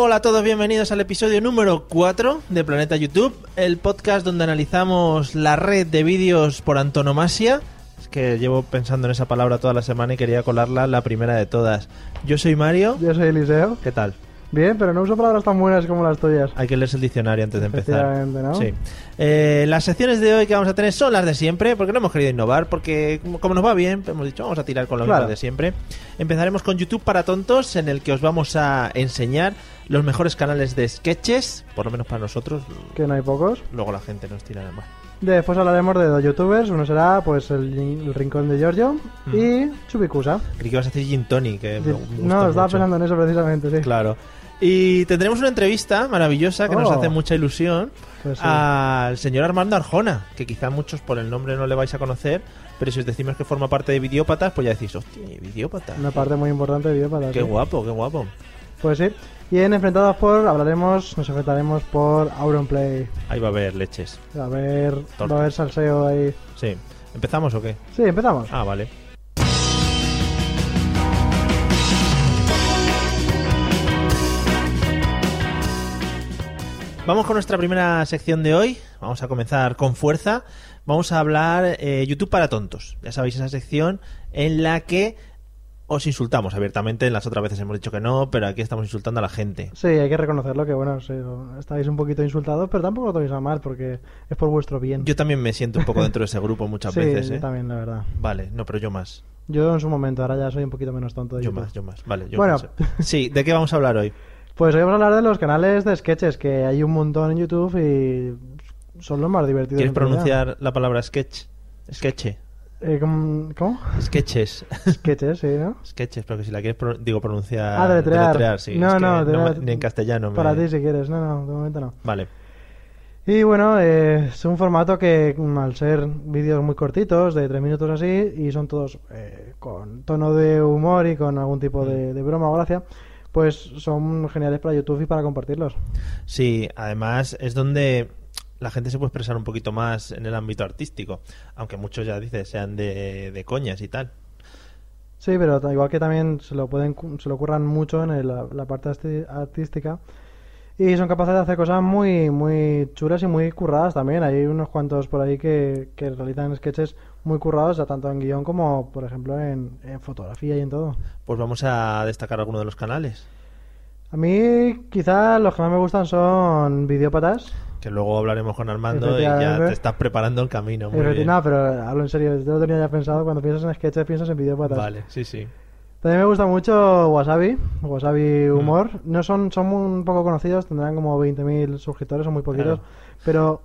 Hola a todos, bienvenidos al episodio número 4 de Planeta YouTube, el podcast donde analizamos la red de vídeos por antonomasia. Es que llevo pensando en esa palabra toda la semana y quería colarla la primera de todas. Yo soy Mario. Yo soy Eliseo. ¿Qué tal? Bien, pero no uso palabras tan buenas como las tuyas. Hay que leerse el diccionario antes de empezar. ¿no? Sí. Eh, las secciones de hoy que vamos a tener son las de siempre, porque no hemos querido innovar, porque como- como nos va bien, hemos dicho vamos a tirar con lo Claro. mismo de siempre. Empezaremos con YouTube para tontos, en el que os vamos a enseñar los mejores canales de sketches, por lo menos para nosotros. Que no hay pocos. Luego la gente nos tira más. Después hablaremos de dos youtubers. Uno será pues el, el Rincón de Giorgio Mm. y Chubikusa. Creí que ibas a decir Gin Tony, que me gusta No, estaba mucho. pensando en eso precisamente, sí. Claro. Y tendremos una entrevista maravillosa que nos Oh. hace mucha ilusión Pues sí. al señor Armando Arjona, que quizá muchos por el nombre no le vais a conocer, pero si os decimos que forma parte de Videópatas, pues ya decís, hostia, Videópatas. Una parte muy importante de video para Qué guapo, qué guapo. Pues sí. Y en Enfrentados por hablaremos, nos enfrentaremos por Auronplay. Ahí va a haber leches. A ver, Torta. va a haber salseo ahí. Sí. ¿Empezamos o qué? Sí, empezamos. Ah, vale. Vamos con nuestra primera sección de hoy. Vamos a comenzar con fuerza. Vamos a hablar eh, YouTube para tontos. Ya sabéis esa sección en la que os insultamos abiertamente. En las otras veces hemos dicho que no, pero aquí estamos insultando a la gente. Sí, hay que reconocerlo que, bueno, sí, estáis un poquito insultados, pero tampoco lo toméis a mal porque es por vuestro bien. Yo también me siento un poco dentro de ese grupo muchas sí, veces. yo ¿eh? también, la verdad. Vale, no, pero yo más. Yo en su momento, ahora ya soy un poquito menos tonto de Yo YouTube. más, yo más. Vale, yo Bueno. más. Sí, ¿de qué vamos a hablar hoy? Pues hoy vamos a hablar de los canales de sketches, que hay un montón en YouTube y son los más divertidos. ¿Quieres pronunciar la palabra sketch? Sketche. Eh, ¿cómo? Sketches. Sketches, sí, ¿no? Sketches, pero que si la quieres, pro- digo, pronunciar. Ah, deletrear. sí. No, es que no, me- ni en castellano. me- Para ti si quieres, no, no, de momento no. Vale. Y bueno, eh, es un formato que mm, al ser vídeos muy cortitos, de tres minutos así, y son todos eh, con tono de humor y con algún tipo Mm. de, de broma o gracia, pues son geniales para YouTube y para compartirlos. Sí, además es donde la gente se puede expresar un poquito más en el ámbito artístico. Aunque muchos ya dices sean de, de coñas y tal. Sí, pero igual que también se lo pueden se lo curran mucho en el- la, la parte artística y son capaces de hacer cosas muy muy chulas y muy curradas también. Hay unos cuantos por ahí que, que realizan sketches muy currados, ya tanto en guion como, por ejemplo, en, en fotografía y en todo. Pues vamos a destacar alguno de los canales. A mí quizá los que más me gustan son videópatas. Que luego hablaremos con Armando y ya te estás preparando el camino. Muy Efecti- bien. No, pero hablo en serio, yo lo tenía ya pensado. Cuando piensas en sketches piensas en videópatas. Vale, sí, sí. También me gusta mucho Wasabi, Wasabi Humor. No son, son un poco conocidos, tendrán como 20.000 suscriptores, son muy poquitos, Claro. pero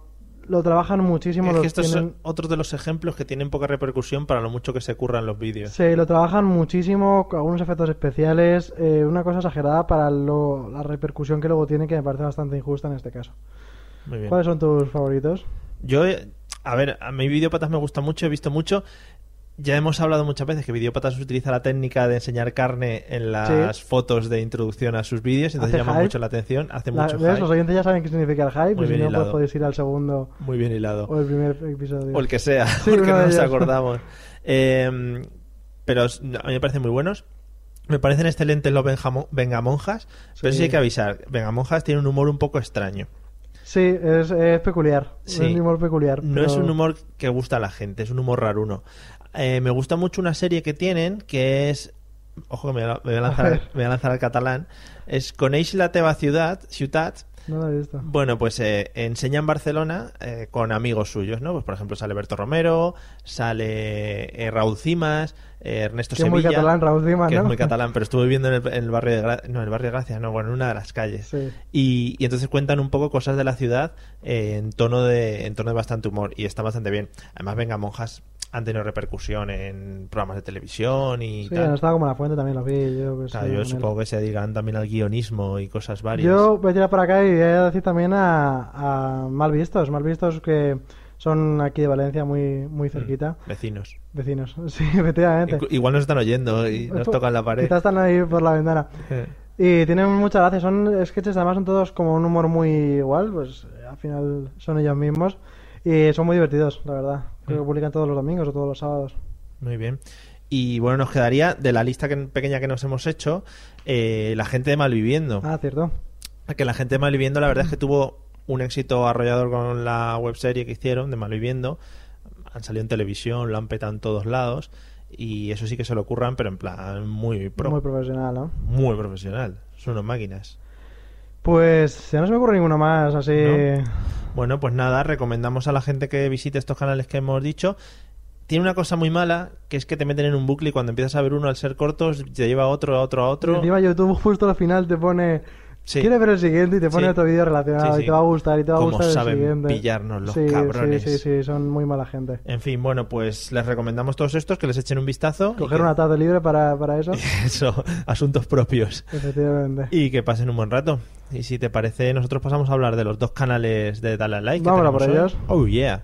lo trabajan muchísimo. Es que estos tienen- son otros de los ejemplos que tienen poca repercusión para lo mucho que se curran los vídeos. Sí, lo trabajan muchísimo, con algunos efectos especiales, eh, una cosa exagerada para lo- la repercusión que luego tiene, que me parece bastante injusta en este caso. Muy bien. ¿Cuáles son tus favoritos? Yo, a ver, a mí Videópatas me gusta mucho, he visto mucho. Ya hemos hablado muchas veces que Videópatas utiliza la técnica de enseñar carne en las Sí. fotos de introducción a sus vídeos, entonces llama hype. mucho la atención, hace La- mucho ¿ves? hype. Los oyentes ya saben qué significa el hype, Muy y si no, pues podéis ir al segundo Muy bien hilado. o el primer episodio. O el que sea, Sí, porque no nos acordamos. Eh, pero a mí me parecen muy buenos. Me parecen excelentes los Benjamo- Vengamonjas, pero Sí. sí hay que avisar. Vengamonjas tiene un humor un poco extraño. Sí, es, es peculiar. Sí. Es un humor peculiar. No es un humor que gusta a la gente, es un humor raruno. Eh, me gusta mucho una serie que tienen que es. Ojo que me, voy a- lanzar, me voy a lanzar al catalán. Es Coneix la teva ciudad, ciutat, No he visto. Bueno, pues eh, enseña en Barcelona eh, con amigos suyos, ¿no? Pues por ejemplo sale Berto Romero, sale eh, Raúl Cimas, eh, Ernesto Que es muy Sevilla. catalán, Raúl Cimas, que es ¿no? muy catalán, pero estuve viviendo en el, en el barrio de Gra- no, en el barrio de Gracia, no, bueno, en una de las calles. Sí. Y, y entonces cuentan un poco cosas de la ciudad eh, en tono de en tono de bastante humor y está bastante bien. Además, Venga Monjas han tenido repercusión en programas de televisión y Sí, tal. estado como la fuente también, lo vi. Yo, que O sea, estoy yo supongo que se dedican también al guionismo y cosas varias. Yo voy a tirar para acá y voy a decir también a, a Malvistos. Malvistos que son aquí de Valencia, muy, muy cerquita. Vecinos. Vecinos, sí, efectivamente. Igu- Igual nos están oyendo y nos tocan la pared. Quizás están ahí por la ventana. Y tienen mucha gracia, son sketches, además son todos como un humor muy igual, pues al final son ellos mismos. Y son muy divertidos, la verdad. Creo Mm. que publican todos los domingos o todos los sábados. Muy bien. Y bueno, nos quedaría de la lista que, pequeña que nos hemos hecho, eh, la gente de Malviviendo. Ah, cierto. Que la gente de Malviviendo, la verdad es que tuvo un éxito arrollador con la webserie que hicieron de Malviviendo. Han salido en televisión, lo han petado en todos lados. Y eso sí que se lo ocurran, pero en plan muy pro. Muy Muy, profesional, ¿no? profesional. Son unas máquinas. Pues ya no se me ocurre ninguno más, así... ¿No? Bueno, pues nada, recomendamos a la gente que visite estos canales que hemos dicho. Tiene una cosa muy mala, que es que te meten en un bucle y cuando empiezas a ver uno al ser cortos, te lleva a otro, a otro, a otro. encima YouTube justo al final te pone... Sí. ¿Quieres ver el siguiente? Y te pone Sí. otro vídeo relacionado Sí, y te va a gustar y te va a gustar el saben siguiente. pillarnos los cabrones. Sí, sí, sí, son muy mala gente. En fin, bueno, pues les recomendamos todos estos que les echen un vistazo. Coger que- una tarde libre para, para eso, Eso, asuntos propios. efectivamente. Y que pasen un buen rato. Y si te parece, nosotros pasamos a hablar de los dos canales de Dale a Like. que tenemos por hoy. ellos. Oh, yeah.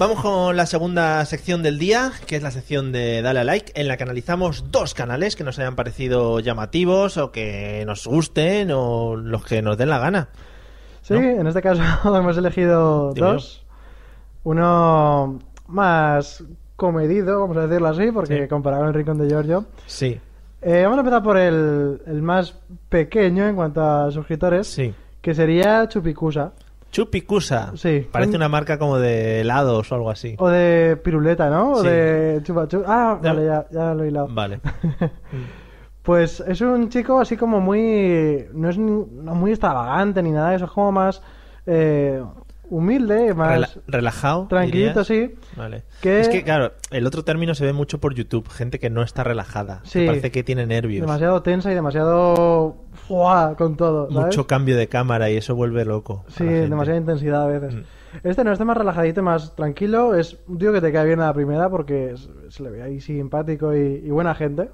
Vamos con la segunda sección del día, que es la sección de Dale a Like, en la que analizamos dos canales que nos hayan parecido llamativos o que nos gusten o los que nos den la gana. Sí, ¿no? en este caso hemos elegido dos. Uno más comedido, vamos a decirlo así, porque Sí. comparado con el Rincón de Giorgio. Sí, Eh, vamos a empezar por el, el más pequeño en cuanto a suscriptores, sí. que sería Chupicusa. Chupicusa. Sí. Parece Un- una marca como de helados o algo así. O de piruleta, ¿no? O Sí. de chupa chup- Ah, Ya- vale, ya, ya lo he hilado. Vale. Pues es un chico así como muy... No es ni- no muy extravagante ni nada de eso, es como más eh, humilde, más Rela- relajado. tranquilito, dirías? sí. Vale. Que- Es que, claro, el otro término se ve mucho por YouTube. Gente que no está relajada. Sí. Que parece que tiene nervios. Demasiado tensa y demasiado... ¡Fua! con todo, ¿sabes? Mucho cambio de cámara y eso vuelve loco. Sí, demasiada intensidad a veces. Mm. Este no, este más relajadito, más tranquilo. Es un tío que te cae bien a la primera porque se le ve ahí simpático y, y buena gente.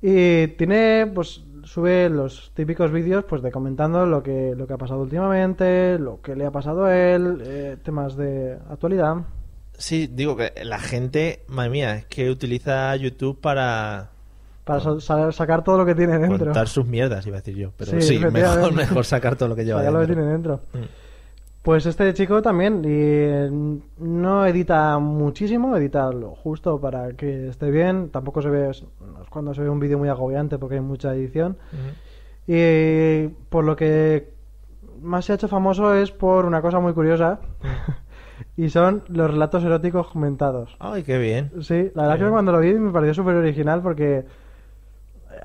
Y tiene, pues, sube los típicos vídeos, pues, de comentando lo que, lo que ha pasado últimamente, lo que le ha pasado a él, eh, temas de actualidad. Sí, digo que la gente, madre mía, es que utiliza YouTube para Para sa- sa- sacar todo lo que tiene dentro. contar sus mierdas, iba a decir yo. Pero Sí, sí, mejor, mejor sacar todo lo que lleva Sacar lo que dentro. tiene dentro. Mm. Pues este chico también y, eh, no edita muchísimo, edita lo justo para que esté bien. Tampoco se ve, es cuando se ve un vídeo muy agobiante porque hay mucha edición. Y por lo que más se ha hecho famoso es por una cosa muy curiosa. y son los relatos eróticos comentados. Ay, qué bien. Sí, la verdad que cuando lo vi me pareció súper original porque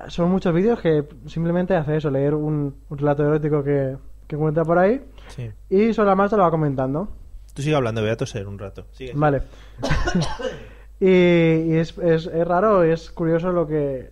son muchos vídeos que simplemente hace eso, leer un, un relato erótico que, que encuentra por ahí Sí. y sobre la marcha lo va comentando. Tú sigue hablando, voy a toser un rato. Sigue. Vale. y y es, es, es raro, es curioso lo que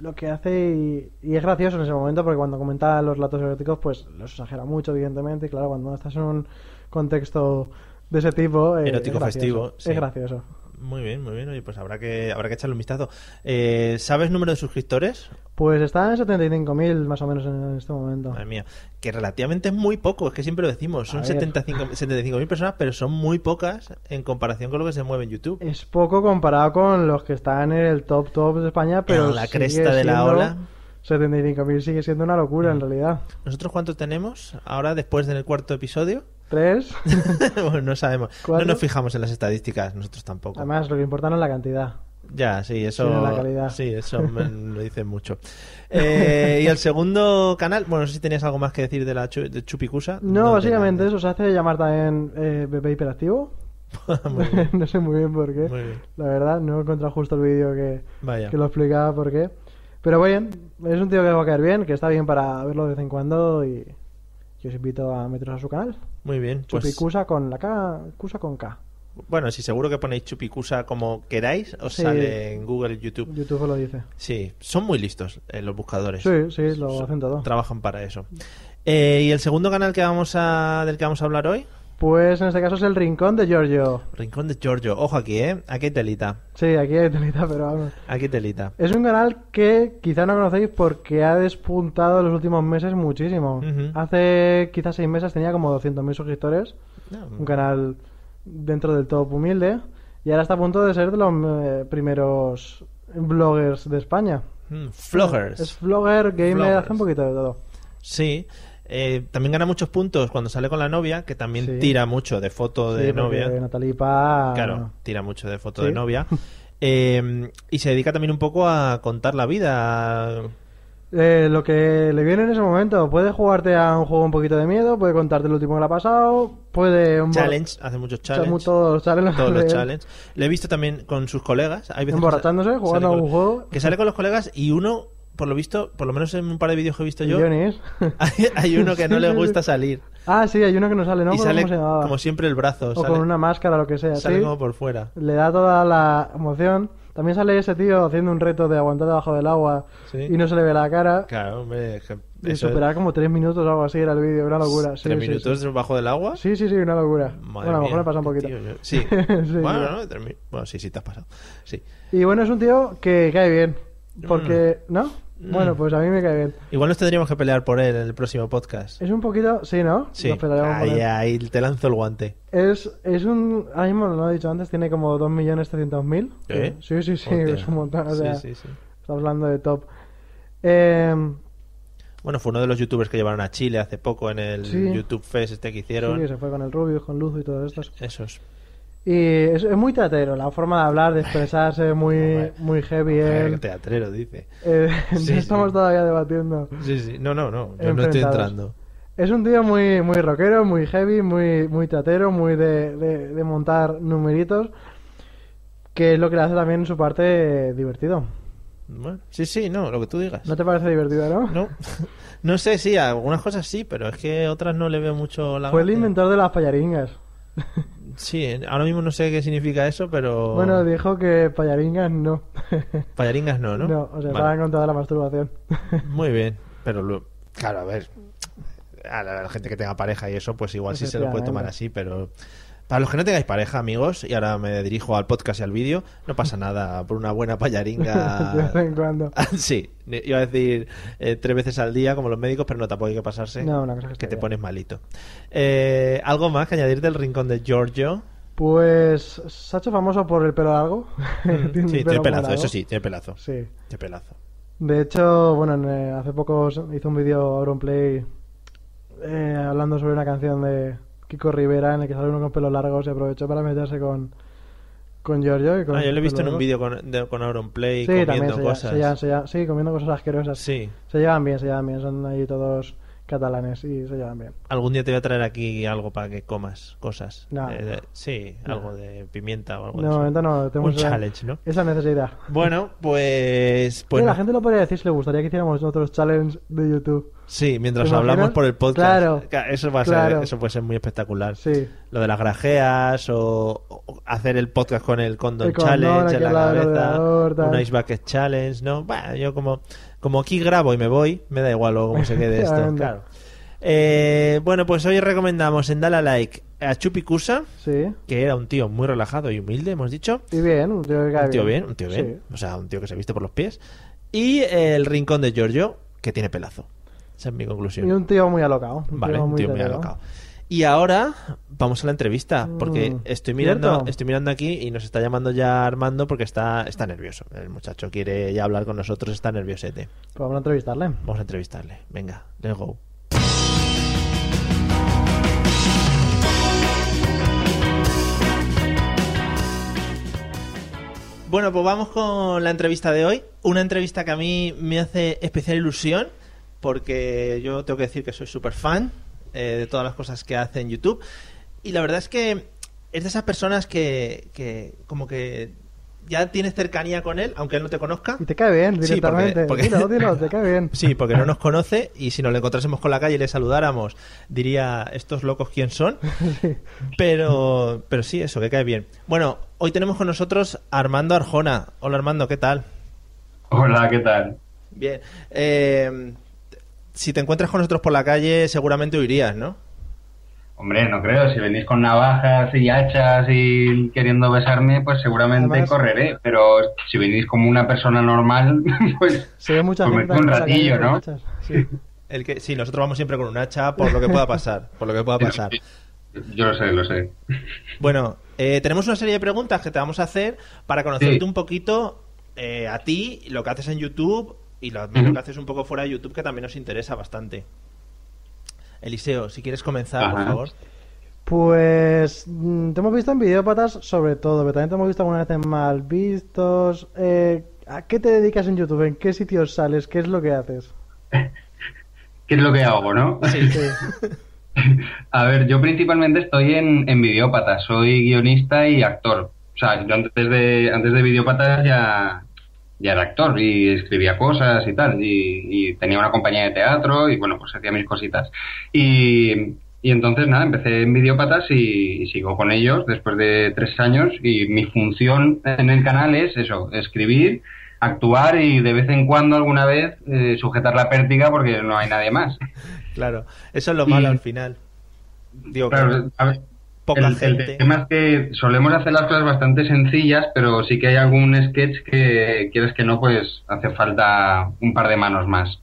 lo que hace y, y es gracioso en ese momento porque cuando comenta los relatos eróticos pues los exagera mucho evidentemente y claro cuando estás en un contexto de ese tipo eh, Erótico es festivo, sí. es gracioso Muy bien, muy bien. Oye, pues habrá que, habrá que echarle un vistazo. Eh, ¿Sabes número de suscriptores? pues está en 75.000 más o menos en, este momento Madre mía. Que relativamente es muy poco, es que siempre lo decimos. Son A ver. 75 75.000 personas, pero son muy pocas en comparación con lo que se mueve en YouTube. es poco comparado con los que están en el top top de España pero En la cresta de la ola. 75.000 sigue siendo una locura en realidad ¿Nosotros cuántos tenemos ahora después del cuarto episodio? Tres bueno, no sabemos. ¿Cuatro? No nos fijamos en las estadísticas, nosotros tampoco. Además, lo que importa no es la cantidad. Ya, sí, eso. Sino la calidad. Sí, eso me lo dicen mucho. Eh, y el segundo canal, bueno, no sé si tenías algo más que decir de la chu- de Chupicusa. No, básicamente eso se hace llamar también eh, bebé hiperactivo. No sé muy bien por qué. bien. La verdad, no he encontrado justo el vídeo que, Vaya. que lo explicaba por qué. Pero bien, es un tío que va a caer bien, que está bien para verlo de vez en cuando y que os invito a meteros a su canal. Muy bien. Pues, Chupikusa con la K, Kusa con K. bueno, si seguro que ponéis Chupicusa como queráis, os Sí. sale en Google, YouTube. YouTube lo dice. Sí, son muy listos eh, los buscadores. Sí, sí, lo hacen todo. Trabajan para eso. Eh, ¿Y el segundo canal que vamos a, del que vamos a hablar hoy? Pues en este caso es el Rincón de Giorgio. Rincón de Giorgio. Ojo aquí, ¿eh? Aquí hay telita. Sí, aquí hay telita, pero vamos. Aquí telita. Es un canal que quizá no conocéis porque ha despuntado en los últimos meses muchísimo. Hace quizás seis meses tenía como 200.000 suscriptores. No, Un canal dentro del top humilde. Y ahora está a punto de ser de los eh, primeros bloggers de España. mm, Vloggers. Es vlogger, gamer, hace un poquito de todo. Sí. Eh, también gana muchos puntos cuando sale con la novia, que también Sí. tira mucho de foto de novia. Natalie. Claro, tira mucho de foto Sí. de novia. Eh, y se dedica también un poco a contar la vida. Eh, lo que le viene en ese momento, puede jugarte a un juego un poquito de miedo, puede contarte lo último que le ha pasado, puede... embor- Challenge, hace muchos challenges. todos los challenges. todos los challenges. Le he visto también con sus colegas. Hay veces Emborrachándose, jugando a un juego. Que sale con los colegas y uno, por lo visto, por lo menos en un par de vídeos que he visto yo, hay, hay uno que no le gusta salir. Ah, sí, hay uno que no sale, ¿no? y ¿Cómo sale como siempre el brazo. O sale con una máscara, lo que sea. sale sí. como por fuera. Le da toda la emoción. También sale ese tío haciendo un reto de aguantar debajo del agua Sí. y no se le ve la cara. Claro, hombre, Y superar como tres minutos o algo así era el vídeo, una locura. Sí, ¿Tres sí, minutos debajo del agua? Sí, sí, sí, una locura. Madre bueno, a lo mejor me pasa un poquito. tío, yo- Sí. Bueno, no, bueno, sí, sí, te has pasado. Sí. Y bueno, es un tío que cae bien. Porque, ¿no? Mm. Bueno, pues a mí me cae bien. Igual nos tendríamos que pelear por él en el próximo podcast. Es un poquito, sí, ¿no? Sí, Nos pelearemos por ahí, él. ahí te lanzo el guante. Es, es un. Ahora mismo lo he dicho antes, tiene como 2.300.000. ¿Eh? Sí, sí, sí, Hostia. es un montón. O sea, sí, sí, sí. estamos hablando de top. Eh, Bueno, fue uno de los youtubers que llevaron a Chile hace poco en el Sí. YouTube Fest este que sí, hicieron. se fue con el Rubius, con Luz y todos estos. Esos. Y es, es muy teatero, la forma de hablar, de expresarse, muy, Hombre. muy heavy. Eh, teatrero, dice. Eh, Sí, estamos sí. todavía debatiendo. Sí, sí. No, no, no. Yo no estoy entrando. Es un tío muy, muy rockero, muy heavy, muy, muy teatero, muy de, de, de montar numeritos, que es lo que le hace también su parte divertido. Bueno, sí, sí, no, lo que tú digas. ¿No te parece divertido, no? No, no sé, sí, algunas cosas sí, pero es que otras no le veo mucho la Fue el inventor de las payaringas. Sí, ahora mismo no sé qué significa eso, pero... Bueno, dijo que payaringas no. Payaringas no, ¿no? No, o sea, Vale. estaba en contra de la masturbación. Muy bien, pero lo- claro, a ver, a la, a la gente que tenga pareja y eso, pues igual sí se lo puede tomar así, pero para los que no tengáis pareja, amigos, y ahora me dirijo al podcast y al vídeo, no pasa nada por una buena de vez payaringa. en cuando. sí, iba a decir eh, tres veces al día como los médicos, pero no tampoco hay que pasarse, No, una cosa que, que te bien. pones malito. Eh, ¿Algo más que añadir del rincón de Giorgio? Pues se ha hecho famoso por el pelo largo. Tiene un sí, tiene pelazo, eso sí, tiene pelazo. Sí. Tiene pelazo. De hecho, bueno, en, eh, hace poco hizo un vídeo Auronplay eh, hablando sobre una canción de Kiko Rivera en el que sale uno con pelo largo y aprovechó para meterse con, con Giorgio. Y con Ah, yo lo he visto en un vídeo con, de- con Auronplay Sí, comiendo se cosas. se lla- se lla- sí, comiendo cosas asquerosas. Sí. Se llevan bien, se llevan bien. Son ahí todos catalanes y se llevan bien. Algún día te voy a traer aquí algo para que comas cosas. No. Eh, de- sí, No. algo de pimienta o algo De de momento no tenemos Un esa, challenge, ¿no? esa necesidad. Bueno, pues... pues Oye, la no. gente lo podría decir si le gustaría que hiciéramos otros challenges de YouTube. Sí, mientras hablamos por el podcast. Claro. Eso, va a ser, eso puede ser muy espectacular. Sí. Lo de las grajeas o, o hacer el podcast con el Condom El Challenge en la cabeza, un Ice Bucket Challenge, ¿no? Bueno, yo como, como aquí grabo y me voy, me da igual luego cómo se quede esto. Claro. Eh, bueno, pues hoy recomendamos en Dale a Like a Chupikusa, Sí. que era un tío muy relajado y humilde, hemos dicho. Y bien, un tío que Un tío bien, un tío bien. Sí. O sea, un tío que se viste por los pies. Y el Rincón de Giorgio, que tiene pelazo. Esa es mi conclusión. Y un tío muy alocado. Un Vale, tío un tío muy alocado. Y ahora vamos a la entrevista, porque Mm, estoy mirando, ¿cierto? estoy mirando aquí y nos está llamando ya Armando porque está, está nervioso. El muchacho quiere ya hablar con nosotros, está nerviosete. Pues vamos a entrevistarle. Vamos a entrevistarle. Venga, let's go. Bueno, pues vamos con la entrevista de hoy. Una entrevista que a mí me hace especial ilusión porque yo tengo que decir que soy súper fan eh, de todas las cosas que hace en YouTube. Y la verdad es que es de esas personas que, que como que ya tienes cercanía con él, aunque él no te conozca. Y te cae bien Sí, porque- directamente. porque- Dilo, dilo, te cae bien. Sí, porque no nos conoce y si nos lo encontrásemos con la calle y le saludáramos, diría, estos locos quién son. Pero, pero sí, eso, que cae bien. Bueno, hoy tenemos con nosotros a Armando Arjona. Hola Armando, ¿qué tal? Hola, ¿qué tal? Bien. Eh, si te encuentras con nosotros por la calle, seguramente huirías, ¿no? Hombre, no creo. Si venís con navajas y hachas y queriendo besarme, pues seguramente Además- correré. Pero si venís como una persona normal, pues, Se ve mucha pues gente un ratillo, ¿no? hachas. El que, sí, nosotros vamos siempre con un hacha por lo que pueda pasar. Por lo que pueda pasar. Yo lo sé, lo sé. Bueno, eh, tenemos una serie de preguntas que te vamos a hacer para conocerte Sí. un poquito eh, a ti, lo que haces en YouTube y lo, lo que haces un poco fuera de YouTube, que también nos interesa bastante. Eliseo, si quieres comenzar, por favor. Pues mm, te hemos visto en videópatas sobre todo, pero también te hemos visto alguna vez en mal vistos. Eh, ¿A qué te dedicas en YouTube? ¿En qué sitios sales? ¿Qué es lo que haces? ¿Qué es lo que hago, no? Sí. Sí. A ver, yo principalmente estoy en, en Videópatas. Soy guionista y actor. O sea, yo antes de, antes de Videópatas ya, ya era actor y escribía cosas y tal. Y, y tenía una compañía de teatro y bueno, pues hacía mis cositas. Y, y entonces nada, empecé en Videópatas y, y sigo con ellos después de tres años. Y mi función en el canal es eso, escribir, actuar y de vez en cuando alguna vez eh, sujetar la pértiga porque no hay nadie más. Claro, eso es lo malo al final. Digo, que Claro, a ver, poca el, tema es que solemos hacer las cosas bastante sencillas, pero sí que hay algún sketch que quieres que no, pues hace falta un par de manos más.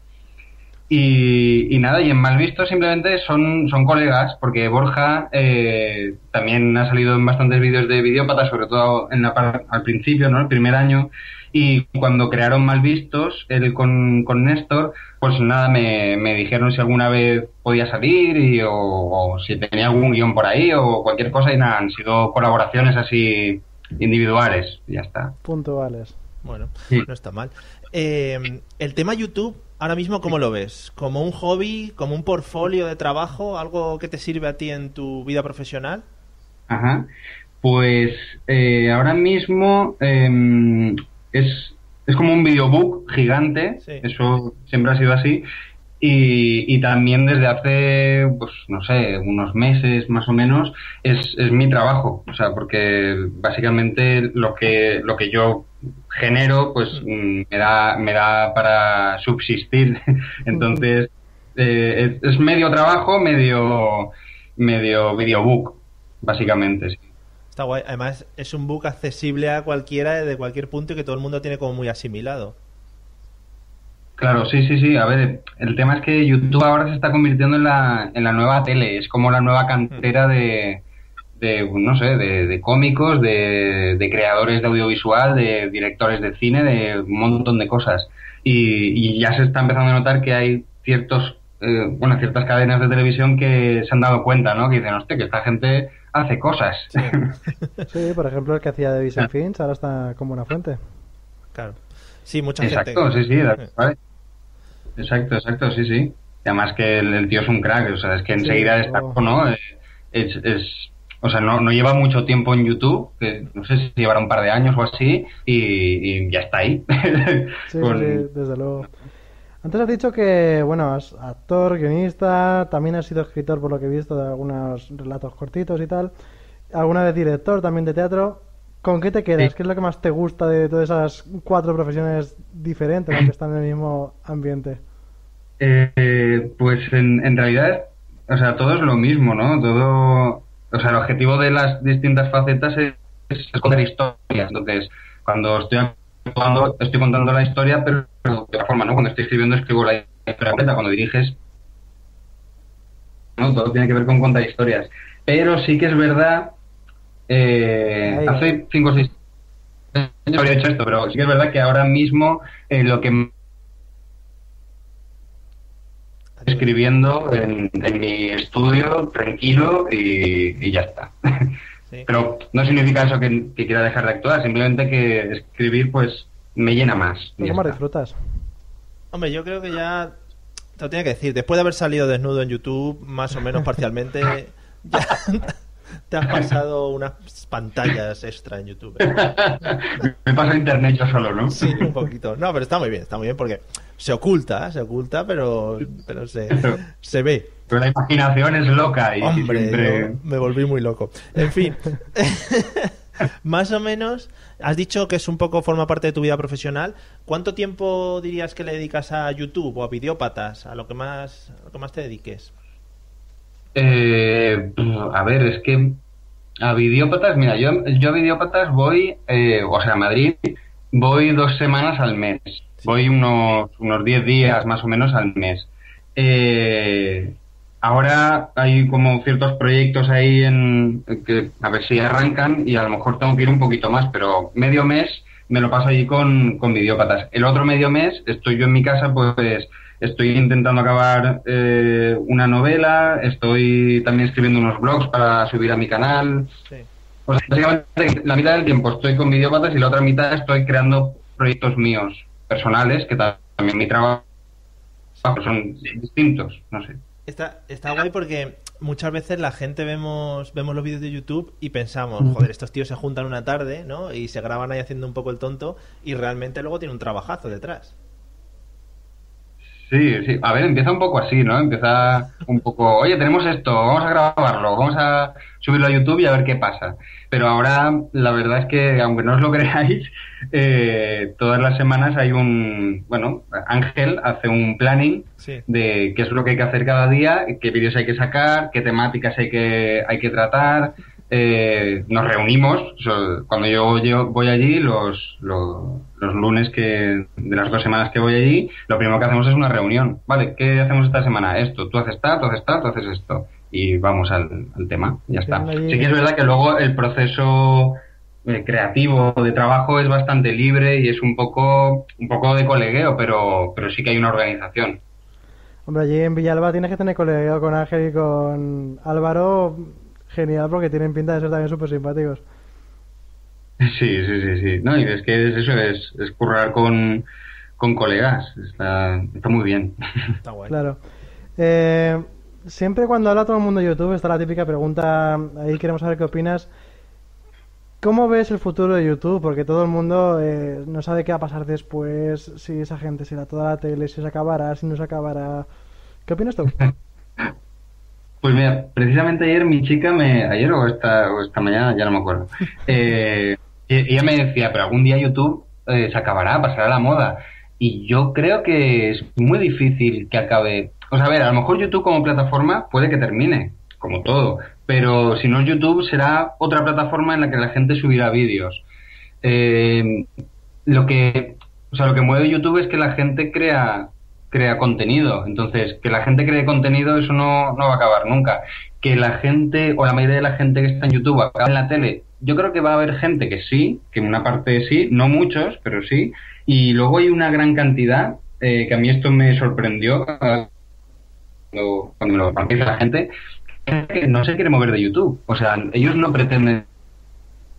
Y, y nada, y en mal visto simplemente son, son colegas, porque Borja eh, también ha salido en bastantes vídeos de videópata, sobre todo en la par- al principio, ¿no? El primer año. Y cuando crearon mal vistos, él con, con Néstor, pues nada, me, me dijeron si alguna vez podía salir y, o, o si tenía algún guion por ahí o cualquier cosa y nada, han sido colaboraciones así individuales y ya está. Puntuales. Bueno, Sí. no está mal. Eh, el tema YouTube, ahora mismo, ¿cómo lo ves? ¿Como un hobby, como un portfolio de trabajo, algo que te sirve a ti en tu vida profesional? Ajá. Pues eh, ahora mismo em, es, es como un videobook gigante, Sí. eso siempre ha sido así. Y, y también desde hace, pues no sé, unos meses más o menos, es, es mi trabajo. O sea, porque básicamente lo que, lo que yo genero, pues mm, me da, me da para subsistir. Entonces, eh, es, es medio trabajo, medio, medio videobook, básicamente, sí. Está guay. Además, es un book accesible a cualquiera de cualquier punto y que todo el mundo tiene como muy asimilado. Claro, sí, sí, sí. A ver, el tema es que YouTube ahora se está convirtiendo en la, en la nueva tele. Es como la nueva cantera de, de no sé, de, de cómicos, de, de creadores de audiovisual, de directores de cine, de un montón de cosas. Y, y ya se está empezando a notar que hay ciertos, eh, bueno, ciertas cadenas de televisión que se han dado cuenta, ¿no? Que dicen, hostia, que esta gente hace cosas. Sí, por ejemplo, el que hacía de Vincent Finch ahora está como una fuente. Claro. Sí, mucha Exacto, gente. sí, sí, vale. Exacto, exacto, sí, sí. Y además que el, el tío es un crack, o sea, es que Sí, enseguida oh. destacó, ¿no? Eh, Es, es, o sea, no, no lleva mucho tiempo en YouTube, que no sé si llevará un par de años o así, y, y ya está ahí. Sí, Con- sí, desde luego. Antes has dicho que, bueno, es actor, guionista, también has sido escritor por lo que he visto de algunos relatos cortitos y tal. Alguna vez director también de teatro. ¿Con qué te quedas? Sí. ¿Qué es lo que más te gusta de todas esas cuatro profesiones diferentes aunque están en el mismo ambiente? Eh, pues en, en realidad, o sea, todo es lo mismo, ¿no? Todo, o sea, el objetivo de las distintas facetas es, es contar historias. Entonces, cuando estoy actuando, estoy contando la historia, pero de otra forma, ¿no? Cuando estoy escribiendo, escribo la historia completa. Cuando diriges, ¿no? Todo tiene que ver con contar historias. Pero sí que es verdad, eh, hace cinco o seis no habría hecho esto, pero sí que es verdad que ahora mismo eh, lo que escribiendo en, en mi estudio, tranquilo y, y ya está. Sí. Pero no significa eso que, que quiera dejar de actuar, simplemente que escribir pues me llena más. y ya ¿Cómo está. disfrutas? Hombre, yo creo que ya te lo tenía que decir. Después de haber salido desnudo en YouTube, más o menos parcialmente, ya, te has pasado unas pantallas extra en YouTube. ¿eh? Me paso internet yo solo, ¿no? Sí, un poquito. No, pero está muy bien, está muy bien porque se oculta, se oculta, pero, pero se, se ve. Pero la imaginación es loca y Hombre, siempre... me volví muy loco. En fin, más o menos, has dicho que es un poco forma parte de tu vida profesional. ¿Cuánto tiempo dirías que le dedicas a YouTube o a videópatas, a lo que más, a lo que más te dediques? Eh, a ver, es que a videópatas, mira, yo, yo a videópatas voy, eh, o sea, a Madrid, voy dos semanas al mes. Voy unos, unos 10 días más o menos al mes. Eh, ahora hay como ciertos proyectos ahí en que a ver si arrancan y a lo mejor tengo que ir un poquito más, pero medio mes me lo paso allí con, con videópatas. El otro medio mes estoy yo en mi casa, pues estoy intentando acabar eh, una novela, estoy también escribiendo unos blogs para subir a mi canal. Sí. O sea, básicamente la mitad del tiempo estoy con videópatas y la otra mitad estoy creando proyectos míos personales, que ta- también mi trabajo son distintos, no sé. Está, está guay porque muchas veces la gente vemos, vemos los vídeos de YouTube y pensamos, joder, estos tíos se juntan una tarde, ¿no? Y se graban ahí haciendo un poco el tonto y realmente luego tiene un trabajazo detrás. Sí, sí. A ver, empieza un poco así, ¿no? Empieza un poco, oye, tenemos esto, vamos a grabarlo, vamos a subirlo a YouTube y a ver qué pasa. Pero ahora, la verdad es que, aunque no os lo creáis, eh, todas las semanas hay un, bueno, Ángel hace un planning Sí. de qué es lo que hay que hacer cada día, qué vídeos hay que sacar, qué temáticas hay que, hay que tratar. Eh, nos reunimos, cuando yo, yo voy allí, los, los, los lunes que, de las dos semanas que voy allí, lo primero que hacemos es una reunión. Vale, ¿qué hacemos esta semana? Esto, tú haces tal, tú haces tal, tú haces esto. Y vamos al, al tema, ya está. Sí que es verdad que luego el proceso eh, creativo de trabajo es bastante libre y es un poco, un poco de colegueo, pero, pero sí que hay una organización. Hombre, allí en Villalba tienes que tener colegio con Ángel y con Álvaro. Genial, porque tienen pinta de ser también súper simpáticos. Sí, sí, sí, sí. No, y es que es eso, es, es currar con, con colegas. Está, está muy bien. Está guay. Claro. Eh, siempre cuando habla todo el mundo de YouTube está la típica pregunta, ahí queremos saber qué opinas. ¿Cómo ves el futuro de YouTube? Porque todo el mundo eh, no sabe qué va a pasar después, si esa gente se irá toda la tele, si se acabará, si no se acabará. ¿Qué opinas tú? Pues mira, precisamente ayer mi chica me, ayer o esta, o esta mañana, ya no me acuerdo, eh, e- ella me decía, pero algún día YouTube eh, se acabará, pasará la moda. Y yo creo que es muy difícil que acabe. O sea, a ver, a lo mejor YouTube como plataforma puede que termine, como todo, pero si no es YouTube será otra plataforma en la que la gente subirá vídeos. Eh, lo que, o sea, lo que mueve YouTube es que la gente crea crea contenido. Entonces, que la gente cree contenido, eso no, no va a acabar nunca. Que la gente, o la mayoría de la gente que está en YouTube acaba en la tele, yo creo que va a haber gente que sí, que en una parte sí, no muchos, pero sí. Y luego hay una gran cantidad, eh, que a mí esto me sorprendió cuando, cuando me lo empieza la gente, que no se quiere mover de YouTube. O sea, ellos no pretenden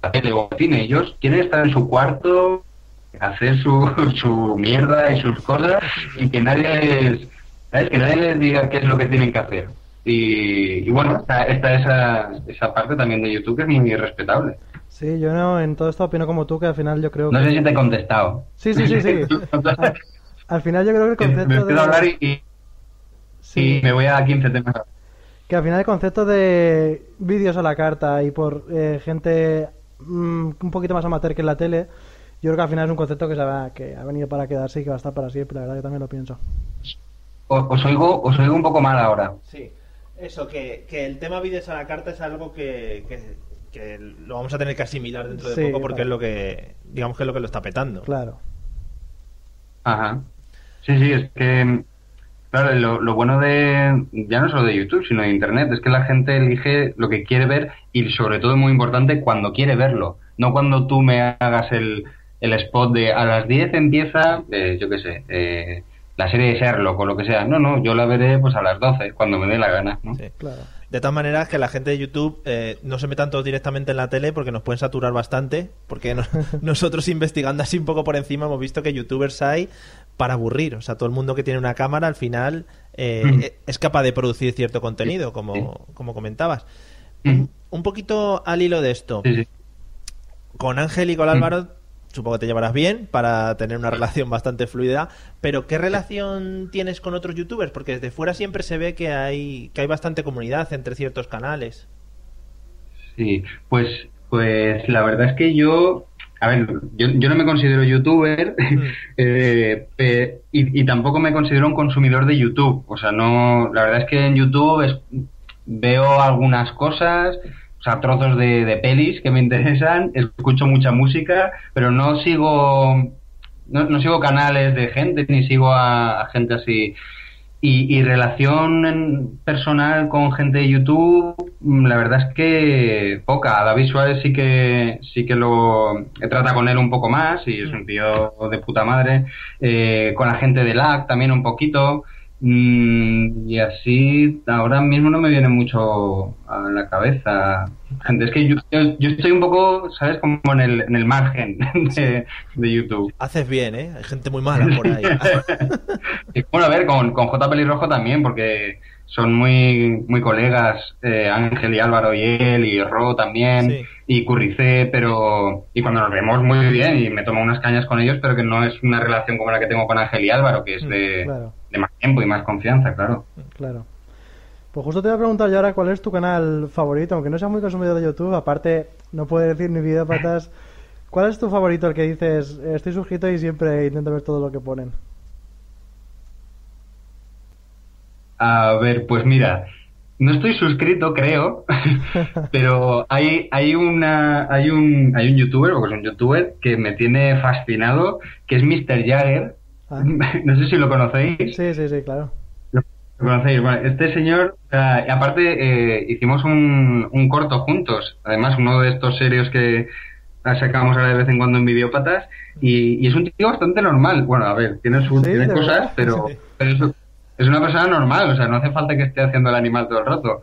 la tele o cine, ellos quieren estar en su cuarto, hacer su, su mierda y sus cosas y que nadie les, ¿sabes? que nadie les diga qué es lo que tienen que hacer. Y, y bueno, está, está esa, esa parte también de YouTube que es muy respetable. Sí, yo no, en todo esto opino como tú, que al final yo creo No que... sé si te he contestado. Sí, sí, sí, sí. Al, al final yo creo que el me concepto a hablar de... y, y- Sí. y me voy a 15 temas. Que al final el concepto de vídeos a la carta y por eh, gente mm, un poquito más amateur que en la tele, yo creo que al final es un concepto que, se va, que ha venido para quedarse y que va a estar para siempre, la verdad que también lo pienso. Os, os oigo, os oigo un poco mal ahora. Sí, eso, que, que el tema vídeos a la carta es algo que, que, que lo vamos a tener que asimilar dentro de Sí, poco porque claro. es lo que, digamos que es lo que lo está petando. Claro. Ajá. Sí, sí, es que, claro, lo, lo bueno de, ya no solo de YouTube, sino de Internet, es que la gente elige lo que quiere ver y sobre todo, muy importante, cuando quiere verlo. No cuando tú me hagas el, el spot de a las 10 empieza, eh, yo qué sé, eh, la serie de Sherlock o lo que sea. No, no, yo la veré pues a las 12, cuando me dé la gana, ¿no? Sí. Claro. De todas maneras, que la gente de YouTube eh, no se metan todos directamente en la tele porque nos pueden saturar bastante. Porque no- nosotros investigando así un poco por encima hemos visto que youtubers hay para aburrir. O sea, todo el mundo que tiene una cámara al final eh, Mm. es capaz de producir cierto contenido, como, como comentabas. Mm. un poquito al hilo de esto. Sí, sí. Con Ángel y con Álvaro, supongo que te llevarás bien para tener una relación bastante fluida. Pero, ¿qué relación tienes con otros youtubers? Porque desde fuera siempre se ve que hay, que hay bastante comunidad entre ciertos canales. Sí, pues, pues la verdad es que yo, a ver, yo, yo no me considero youtuber eh, pe- y, y tampoco me considero un consumidor de YouTube. O sea, no, la verdad es que en YouTube es- veo algunas cosas, o sea, trozos de, de pelis que me interesan, escucho mucha música, pero no sigo, no, no sigo canales de gente ni sigo a, a gente así. Y, y relación en- personal con gente de YouTube, mm, la verdad es que poca. A David Suárez sí que sí que lo he tratado con él un poco más y es un tío de puta madre. Eh, con la gente de LAC también un poquito. Mm, y así ahora mismo no me viene mucho a la cabeza. Gente, es que yo, yo- yo estoy un poco, ¿sabes? Como en el, en el margen de, de YouTube. Haces bien, ¿eh? Hay gente muy mala por ahí. Bueno, a ver, con, con J. Pelirrojo también, porque son muy muy colegas, eh, Ángel y Álvaro y él, y Ro también, Sí. y Curricé, pero. Y cuando nos vemos muy bien, y me tomo unas cañas con ellos, pero que no es una relación como la que tengo con Ángel y Álvaro, que es de, Claro. de más tiempo y más confianza, claro. Claro. Pues justo te voy a preguntar yo ahora cuál es tu canal favorito, aunque no seas muy consumidor de YouTube, aparte no puedes decir ni videópatas. ¿Cuál es tu favorito, el que dices, estoy suscrito y siempre intento ver todo lo que ponen? A ver, pues mira, no estoy suscrito, creo, pero hay, hay una, hay un, hay un youtuber, porque es un youtuber que me tiene fascinado, que es Mr. Jagger. Ah. No sé si lo conocéis. Sí, sí, sí, claro. Lo conocéis. Bueno, este señor, o aparte eh, hicimos un, un corto juntos, además uno de estos serios que sacamos ahora de vez en cuando en videópatas, y, y es un tío bastante normal. Bueno, a ver, tiene, sus Sí, tiene cosas, verdad. pero, Sí. pero es, es una persona normal, o sea, no hace falta que esté haciendo el animal todo el rato.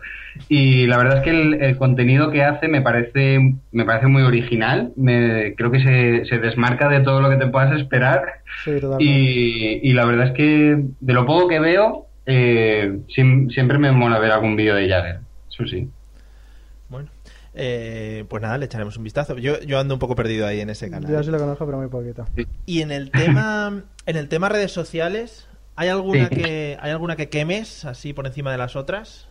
Y la verdad es que el, el contenido que hace me parece, me parece muy original, me, creo que se, se desmarca de todo lo que te puedas esperar. Sí. Y, y la verdad es que de lo poco que veo, eh, siem- siempre me mola ver algún vídeo de Jagger. Eso sí. Bueno, eh, pues nada, le echaremos un vistazo. Yo, yo ando un poco perdido ahí en ese canal. Yo sí lo conozco, pero muy poquito. Y en el tema, en el tema redes sociales, ¿hay alguna Sí. que hay alguna que quemes así por encima de las otras?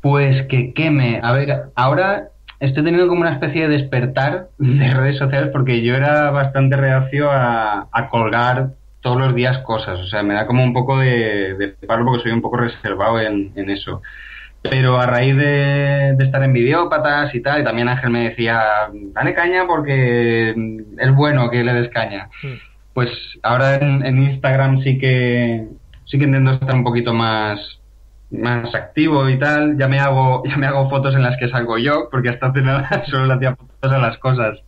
Pues que queme. A ver, ahora estoy teniendo como una especie de despertar de redes sociales porque yo era bastante reacio a, a colgar todos los días cosas. O sea, me da como un poco de, de palo porque soy un poco reservado en, en eso. Pero a raíz de, de estar en videópatas y tal, y también Ángel me decía, dale caña porque es bueno que le des caña. Pues ahora en, en Instagram sí que sí que intento estar un poquito más más activo y tal. Ya me hago ya me hago fotos en las que salgo yo, porque hasta hace nada solo le hacía fotos a las cosas.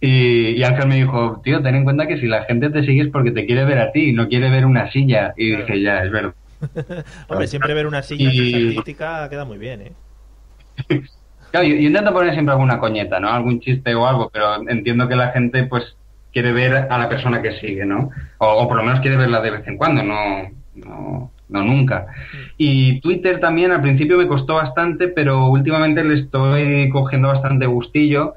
Y, y Ángel me dijo, tío, ten en cuenta que si la gente te sigue es porque te quiere ver a ti, no quiere ver una silla. Y Claro. dije, ya, es verdad. Hombre, siempre ver una silla que es Y- artística queda muy bien, ¿eh? Claro, yo, yo intento poner siempre alguna coñeta, ¿no? Algún chiste o algo, pero entiendo que la gente, pues, quiere ver a la persona que sigue, ¿no? O, o por lo menos quiere verla de vez en cuando, no, no, no nunca. Y Twitter también al principio me costó bastante, pero últimamente le estoy cogiendo bastante gustillo.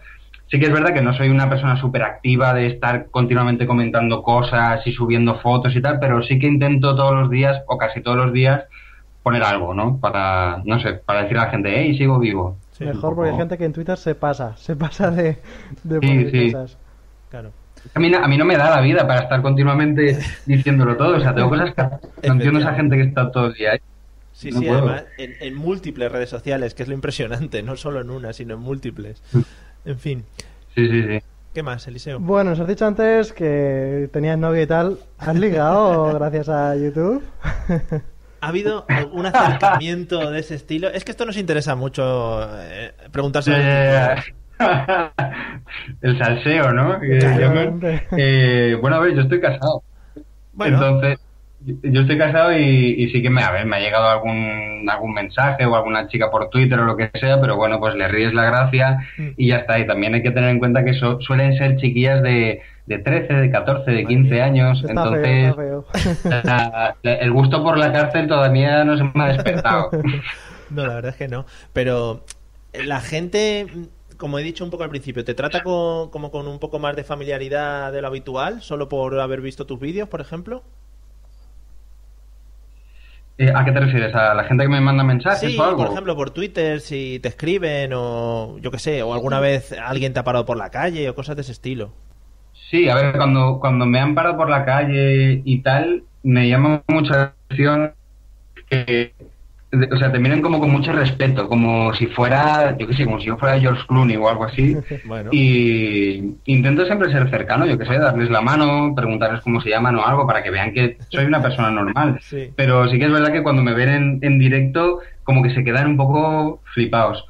Sí que es verdad que no soy una persona súper activa de estar continuamente comentando cosas y subiendo fotos y tal, pero sí que intento todos los días, o casi todos los días, poner algo, ¿no? Para, no sé, para decir a la gente, hey, sigo vivo. Sí, Mejor porque hay gente que en Twitter se pasa, se pasa de, de Sí, sí. cosas. Claro. A mí, no- a mí no me da la vida para estar continuamente diciéndolo todo. O sea, tengo cosas que no entiendo esa gente que está todo el día ahí. Sí, No sí, puedo. además en, en múltiples redes sociales, que es lo impresionante, no solo en una, sino en múltiples. En fin, Sí, sí, sí. ¿qué más, Eliseo? Bueno, nos has dicho antes que tenías novia y tal. ¿Has ligado gracias a YouTube? ¿Ha habido algún acercamiento de ese estilo? Es que esto nos interesa mucho eh, preguntarse. Eh, el salseo, ¿no? Claro. Eh, bueno, a ver, yo estoy casado. Bueno. Entonces, yo estoy casado y, y sí que me, a ver, me ha llegado algún, algún mensaje o alguna chica por Twitter o lo que sea, pero bueno, pues le ríes la gracia Mm. y ya está. Y también hay que tener en cuenta que so- suelen ser chiquillas de, de 13, de 14, de 15 años. Está Entonces, feo, está feo. la- la- el gusto por la cárcel todavía no se me ha despertado. No, la verdad es que no. Pero la gente, como he dicho un poco al principio, ¿te trata con- como con un poco más de familiaridad de lo habitual, solo por haber visto tus vídeos, por ejemplo? Eh, ¿A qué te refieres? ¿A la gente que me manda mensajes Sí, o algo? por ejemplo, por Twitter, si te escriben o yo qué sé, o alguna vez alguien te ha parado por la calle o cosas de ese estilo. Sí, a ver, cuando, cuando me han parado por la calle y tal, me llama mucho la atención que, o sea, te miran como con mucho respeto, como si fuera, yo qué sé, como si yo fuera George Clooney o algo así. Bueno. Y intento siempre ser cercano, yo que sé, darles la mano, preguntarles cómo se llaman o algo para que vean que soy una persona normal. Sí. Pero sí que es verdad que cuando me ven en, en directo, como que se quedan un poco flipados.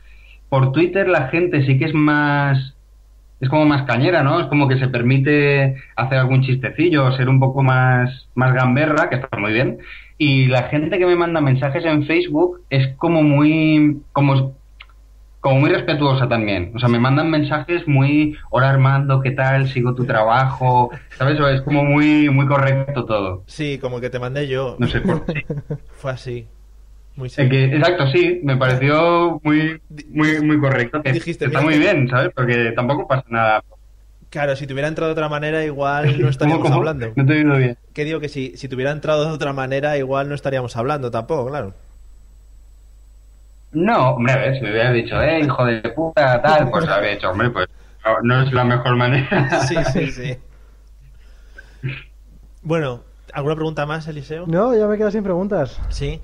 Por Twitter la gente sí que es más. Es como más cañera, ¿no? Es como que se permite hacer algún chistecillo, ser un poco más, más gamberra, que está muy bien. Y la gente que me manda mensajes en Facebook es como muy. como como muy respetuosa también. O sea, me mandan mensajes muy, hola Armando, ¿qué tal? Sigo tu trabajo. ¿Sabes? Es como muy, muy correcto todo. Sí, como que te mandé yo. No sé por qué. Fue así. Muy que- exacto, sí, me pareció muy, muy, muy correcto. Que Dijiste, está muy bien, ¿sabes? Porque tampoco pasa nada. Claro, si te hubiera entrado de otra manera, igual no estaríamos ¿Cómo, cómo? hablando. No te he oído bien. Que digo que si, si te hubiera entrado de otra manera, igual no estaríamos hablando tampoco, claro. No, hombre, a ver, si me hubieras dicho, eh, hijo de puta, tal, pues habría dicho, hombre, pues no, no es la mejor manera. Sí, sí, sí. Bueno, ¿alguna pregunta más, Eliseo? No, ya me quedo sin preguntas. Sí.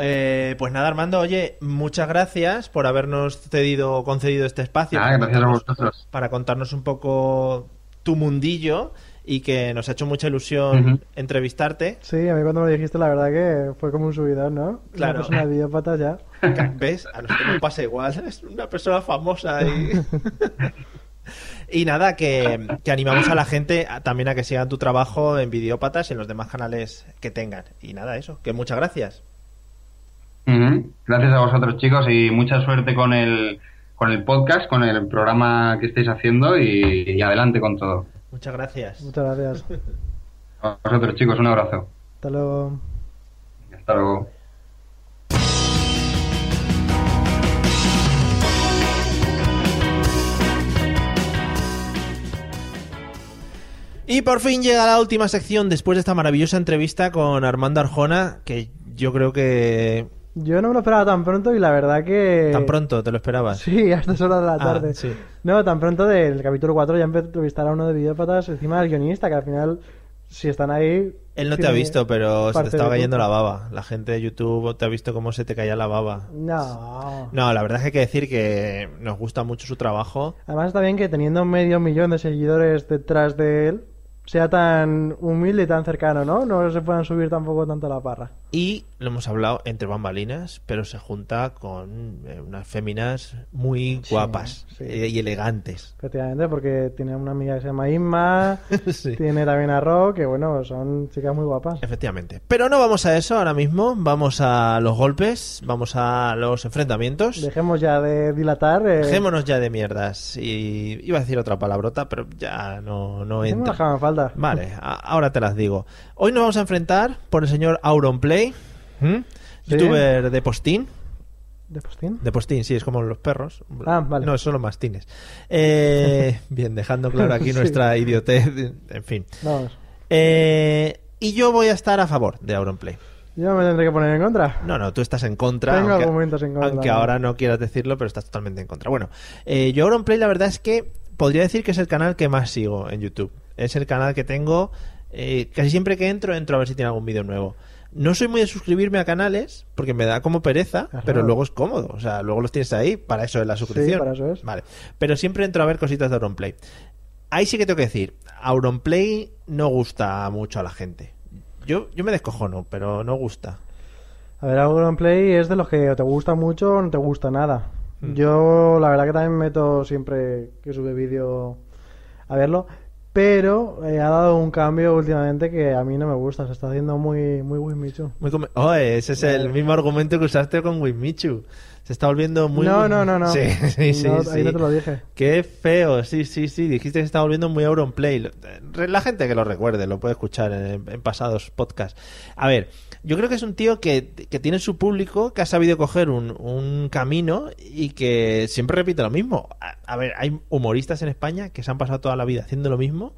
Eh, pues nada, Armando, oye, muchas gracias por habernos cedido, concedido este espacio. Nada, para gracias a contarnos- vosotros. Para contarnos un poco tu mundillo y que nos ha hecho mucha ilusión entrevistarte. Sí, a mí cuando me lo dijiste, la verdad que fue como un subidón, ¿no? Claro. Una persona ya. ¿Ves? A nosotros nos pasa igual. Es una persona famosa y... Y nada, que, que animamos a la gente a- también a que sigan tu trabajo en Videópatas y en los demás canales que tengan. Y nada, eso, que muchas gracias. Gracias a vosotros, chicos, y mucha suerte con el, con el podcast, con el programa que estáis haciendo y, y adelante con todo. Muchas gracias. Muchas gracias. A vosotros, chicos, un abrazo. Hasta luego. Hasta luego. Y por fin llega la última sección después de esta maravillosa entrevista con Armando Arjona, que yo creo que Yo no me lo esperaba tan pronto y la verdad que... tan pronto te lo esperabas. Sí, a estas horas de la Ah, tarde. sí. No, tan pronto del capítulo 4 ya entrevistar a uno de videópatas encima del guionista, que al final, si están ahí... Él no te ha visto, pero se te estaba cayendo la baba. La gente de YouTube te ha visto cómo se te caía la baba. No. No, la verdad es que hay que decir que nos gusta mucho su trabajo. Además está bien que teniendo medio millón de seguidores detrás de él, sea tan humilde y tan cercano, ¿no? No se puedan subir tampoco tanto a la parra. Y lo hemos hablado entre bambalinas, pero se junta con eh, unas féminas muy Sí, guapas sí. eh, y elegantes. Efectivamente, porque tiene una amiga que se llama Inma, Sí. tiene también a Ro, que bueno, son chicas muy guapas. Efectivamente. Pero no vamos a eso ahora mismo. Vamos a los golpes, vamos a los enfrentamientos. Dejemos ya de dilatar. Eh, Dejémonos ya de mierdas. Y iba a decir otra palabrota, pero ya no, no entra. que hagan Vale, ahora te las digo. Hoy nos vamos a enfrentar por el señor Auronplay, youtuber de Postín. ¿De postín? De Postín, sí, es como los perros. Ah, vale. No, son los mastines. Eh, bien, dejando claro aquí Sí. nuestra idiotez. En fin. Vamos. Eh, y yo voy a estar a favor de Auronplay. Yo me tendré que poner en contra. No, no, tú estás en contra. Tengo aunque, argumentos en contra. aunque ahora no quieras decirlo, pero estás totalmente en contra. Bueno, eh, yo Auronplay la verdad es que podría decir que es el canal que más sigo en YouTube. Es el canal que tengo. eh, casi siempre que entro, entro a ver si tiene algún vídeo nuevo. No soy muy de suscribirme a canales porque me da como pereza, Ajá. pero luego es cómodo. O sea, luego los tienes ahí. Para eso es la suscripción. para eso es. Vale. Pero siempre entro a ver cositas de Auronplay. Ahí sí que tengo que decir, Auronplay no gusta mucho a la gente. Yo, yo me descojono, pero no gusta. A ver, Auronplay es de los que o te gusta mucho o no te gusta nada. Mm. Yo, la verdad que también me meto siempre que sube vídeo a verlo. Pero eh, ha dado un cambio últimamente que a mí no me gusta. Se está haciendo muy, muy come- oh, ese es el mismo argumento que usaste con Wismichu. Se está volviendo muy... No, no, no, no. Sí, sí, sí. No, ahí sí. no te lo dije. Qué feo, sí, sí, sí. Dijiste que se está volviendo muy Auronplay. La gente que lo recuerde lo puede escuchar en, en pasados podcasts. A ver, yo creo que es un tío que, que tiene su público, que ha sabido coger un, un camino y que siempre repite lo mismo. A, a ver, hay humoristas en España que se han pasado toda la vida haciendo lo mismo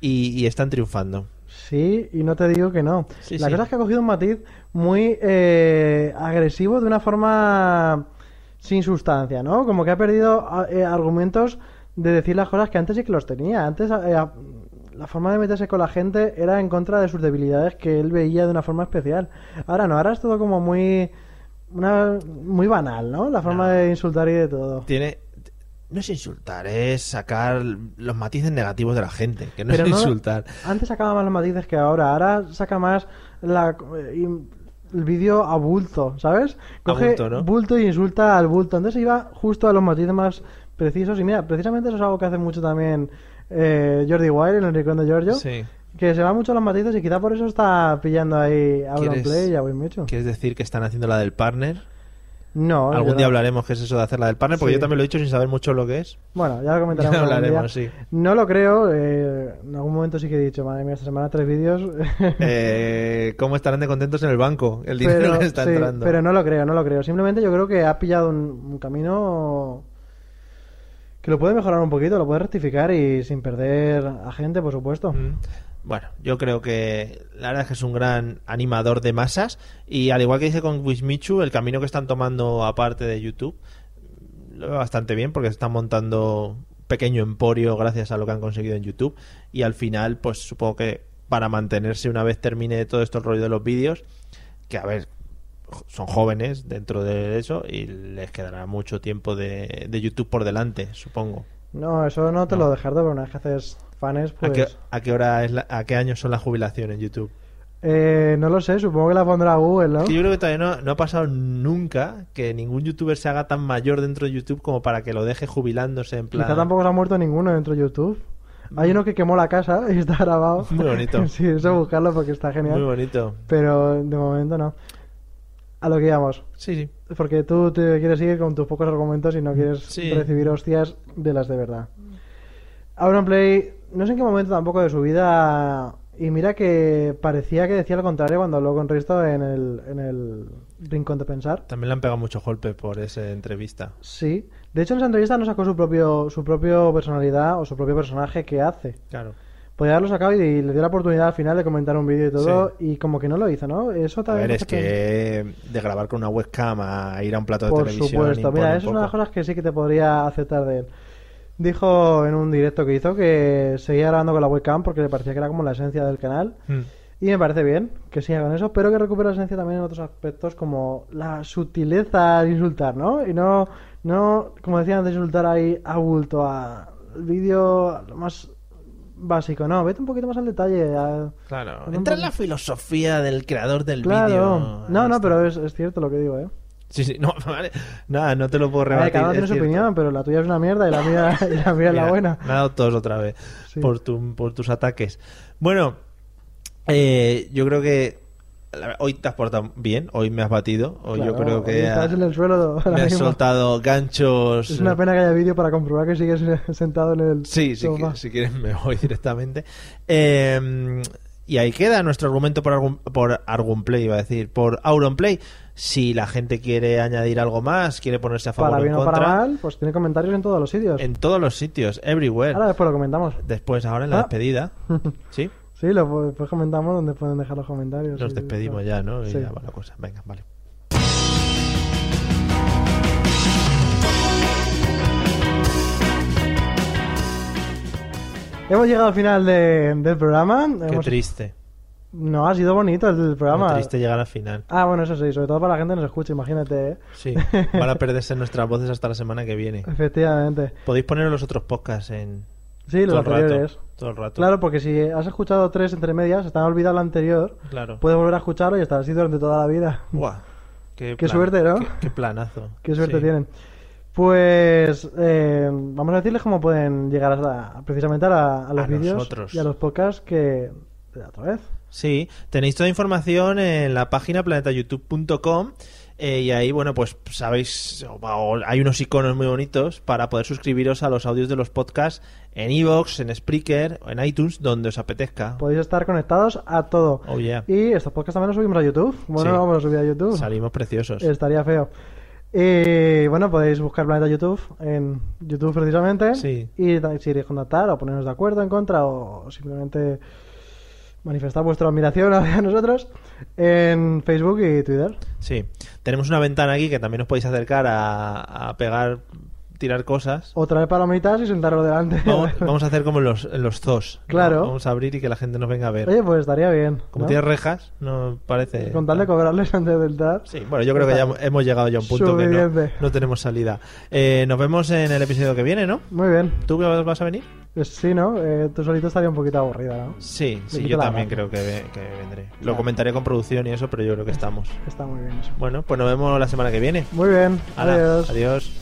y, y están triunfando. Sí, y no te digo que no. Sí, la sí. cosa es que ha cogido un matiz muy eh, agresivo de una forma sin sustancia, ¿no? Como que ha perdido eh, argumentos de decir las cosas que antes sí que los tenía. Antes eh, la forma de meterse con la gente era en contra de sus debilidades que él veía de una forma especial. Ahora no, ahora es todo como muy una muy banal, ¿no? La forma No. de insultar y de todo. Tiene. No es insultar, es sacar los matices negativos de la gente, que no Pero es no- insultar. Antes sacaba más los matices que ahora. Ahora saca más la, el vídeo a bulto, ¿sabes? Coge bulto, ¿no? bulto y insulta al bulto. Entonces iba justo a los matices más precisos. Y mira, precisamente eso es algo que hace mucho también eh, Jordi Wild en el Rincón de Giorgio. Sí. Que se va mucho los matices y quizá por eso está pillando ahí a ¿Quieres- Auronplay y a Winmichu. ¿Quieres decir que están haciendo la del partner? No, Algún no. día hablaremos qué es eso de hacer la del partner, porque Sí. yo también lo he dicho sin saber mucho lo que es. Bueno, ya lo comentaremos. Ya algún hablaremos, día. sí. No lo creo. eh, en algún momento sí que he dicho, madre mía, esta semana tres vídeos. Eh, ¿Cómo estarán de contentos en el banco? El dinero pero, que está sí, entrando. pero no lo creo, no lo creo. Simplemente yo creo que ha pillado un, un camino que lo puede mejorar un poquito, lo puede rectificar y sin perder a gente, por supuesto. Mm. Bueno, yo creo que la verdad es que es un gran animador de masas y al igual que dice con Wismichu, el camino que están tomando aparte de YouTube lo veo bastante bien porque están montando pequeño emporio gracias a lo que han conseguido en YouTube y al final pues supongo que para mantenerse una vez termine todo esto el rollo de los vídeos que a ver son jóvenes dentro de eso y les quedará mucho tiempo de, de YouTube por delante supongo No, eso no te No. lo dejar de pero una vez que haces fans, ¿A, pues... qué, a qué hora es la- a qué año son la jubilación en YouTube Eh, no lo sé, supongo que la pondrá Google, ¿no? Que yo creo que todavía no, no ha pasado nunca que ningún youtuber se haga tan mayor dentro de YouTube como para que lo deje jubilándose en plan. Quizá tampoco se ha muerto ninguno dentro de YouTube. Hay uno que quemó la casa y está grabado. Muy bonito. sí, eso buscarlo porque está genial. Muy bonito. Pero de momento no. A lo que íbamos. Sí, sí. Porque tú te quieres ir con tus pocos argumentos y no quieres Sí. recibir hostias de las de verdad. Auronplay, no sé en qué momento tampoco de su vida. Y mira que parecía que decía lo contrario cuando habló con Risto en el, en el Rincón de Pensar. También le han pegado mucho golpe por esa entrevista. Sí. De hecho, en esa entrevista no sacó su propio, su propio personalidad o su propio personaje que hace. Claro. Podría haberlo sacado y le dio la oportunidad al final de comentar un vídeo y todo, y como que no lo hizo, ¿no? Eso A también ver, es que de grabar con una webcam a ir a un plato de Por televisión. supuesto, impone mira, eso es una de las cosas que sí que te podría aceptar de él. Dijo en un directo que hizo que seguía grabando con la webcam porque le parecía que era como la esencia del canal. Mm. Y me parece bien que siga con eso, pero que recupere la esencia también en otros aspectos como la sutileza al insultar, ¿no? Y no, no como decía antes, insultar ahí a bulto, a vídeo lo más básico, no, vete un poquito más al detalle. a- Claro. Entra en la filosofía del creador del Claro, vídeo. no, no, pero es, es cierto lo que digo, ¿eh? Sí, sí, no, vale. Nada, no te lo puedo rebatir. cada uno tiene su cierto. opinión, pero la tuya es una mierda y la mía, y la, mía es la buena. Me ha dado tos otra vez Sí. por, tu- por tus ataques. Bueno, eh, yo creo que hoy te has portado bien, hoy me has batido, hoy yo creo que estás ha- en el suelo me has soltado ganchos. Es una pena que haya vídeo para comprobar que sigues sentado en el Sí, si, si quieres me voy directamente. Eh, y ahí queda nuestro argumento por, Argun- por Argunplay, iba a decir, por Auronplay. Si la gente quiere añadir algo más, quiere ponerse a favor Para bien o contra, para mal, pues tiene comentarios en todos los sitios. en todos los sitios, everywhere. Ahora después lo comentamos. Después, ahora en la Ah. despedida, ¿sí? Sí, lo, después comentamos donde pueden dejar los comentarios. Nos Sí, despedimos ya, ¿no? Y Sí. ya va la cosa. Venga, vale. Hemos llegado al final de- del programa. Qué Hemos- triste. No, ha sido bonito el programa. Qué triste llegar al final. Ah, bueno, eso sí, sobre todo para la gente que nos escucha, imagínate. ¿eh? Sí, van a perderse nuestras voces hasta la semana que viene. Efectivamente. Podéis poner los otros podcasts en Sí, los anteriores. rato. Todo el rato. Claro, porque si has escuchado tres entre medias, te han olvidado el anterior, Claro. puedes volver a escucharlo y estar así durante toda la vida. Buah, qué, Qué suerte, ¿no? Qué, qué planazo. Qué suerte Sí. tienen. Pues eh, vamos a decirles cómo pueden llegar hasta, precisamente a, la- a los vídeos y a los podcasts que... Otra vez. Sí, tenéis toda información en la página planetayoutube.com. Eh, y ahí, bueno, pues sabéis, hay unos iconos muy bonitos para poder suscribiros a los audios de los podcasts en Evox, en Spreaker, en iTunes, donde os apetezca. Podéis estar conectados a todo. Oh, yeah. Y estos podcasts también los subimos a YouTube. Bueno, Sí. vamos a subir a YouTube. Salimos preciosos. Estaría feo. Y bueno, podéis buscar Planeta YouTube en YouTube precisamente. Sí. Y si queréis contactar o ponernos de acuerdo, en contra o simplemente manifestar vuestra admiración hacia nosotros en Facebook y Twitter. Sí. Tenemos una ventana aquí que también os podéis acercar a, a pegar, tirar cosas. O traer palomitas y sentarlo delante. Vamos, vamos a hacer como en los, en los zoos. ¿no? Claro. Vamos a abrir y que la gente nos venga a ver. Oye, pues estaría bien. como ¿no? tiene rejas, no parece... Con tal de cobrarles antes de entrar. Sí, bueno, yo creo que ya hemos llegado ya a un punto que no, no tenemos salida. Eh, nos vemos en el episodio que viene, ¿no? Muy bien. ¿Tú vas a venir? Pues sí, ¿no? Eh, tú solito estaría un poquito aburrida, ¿no? Sí, sí, yo también creo que, que vendré. Lo comentaré con producción y eso, pero yo creo que estamos. Está muy bien eso. Bueno, pues nos vemos la semana que viene. Muy bien. Adiós. adiós.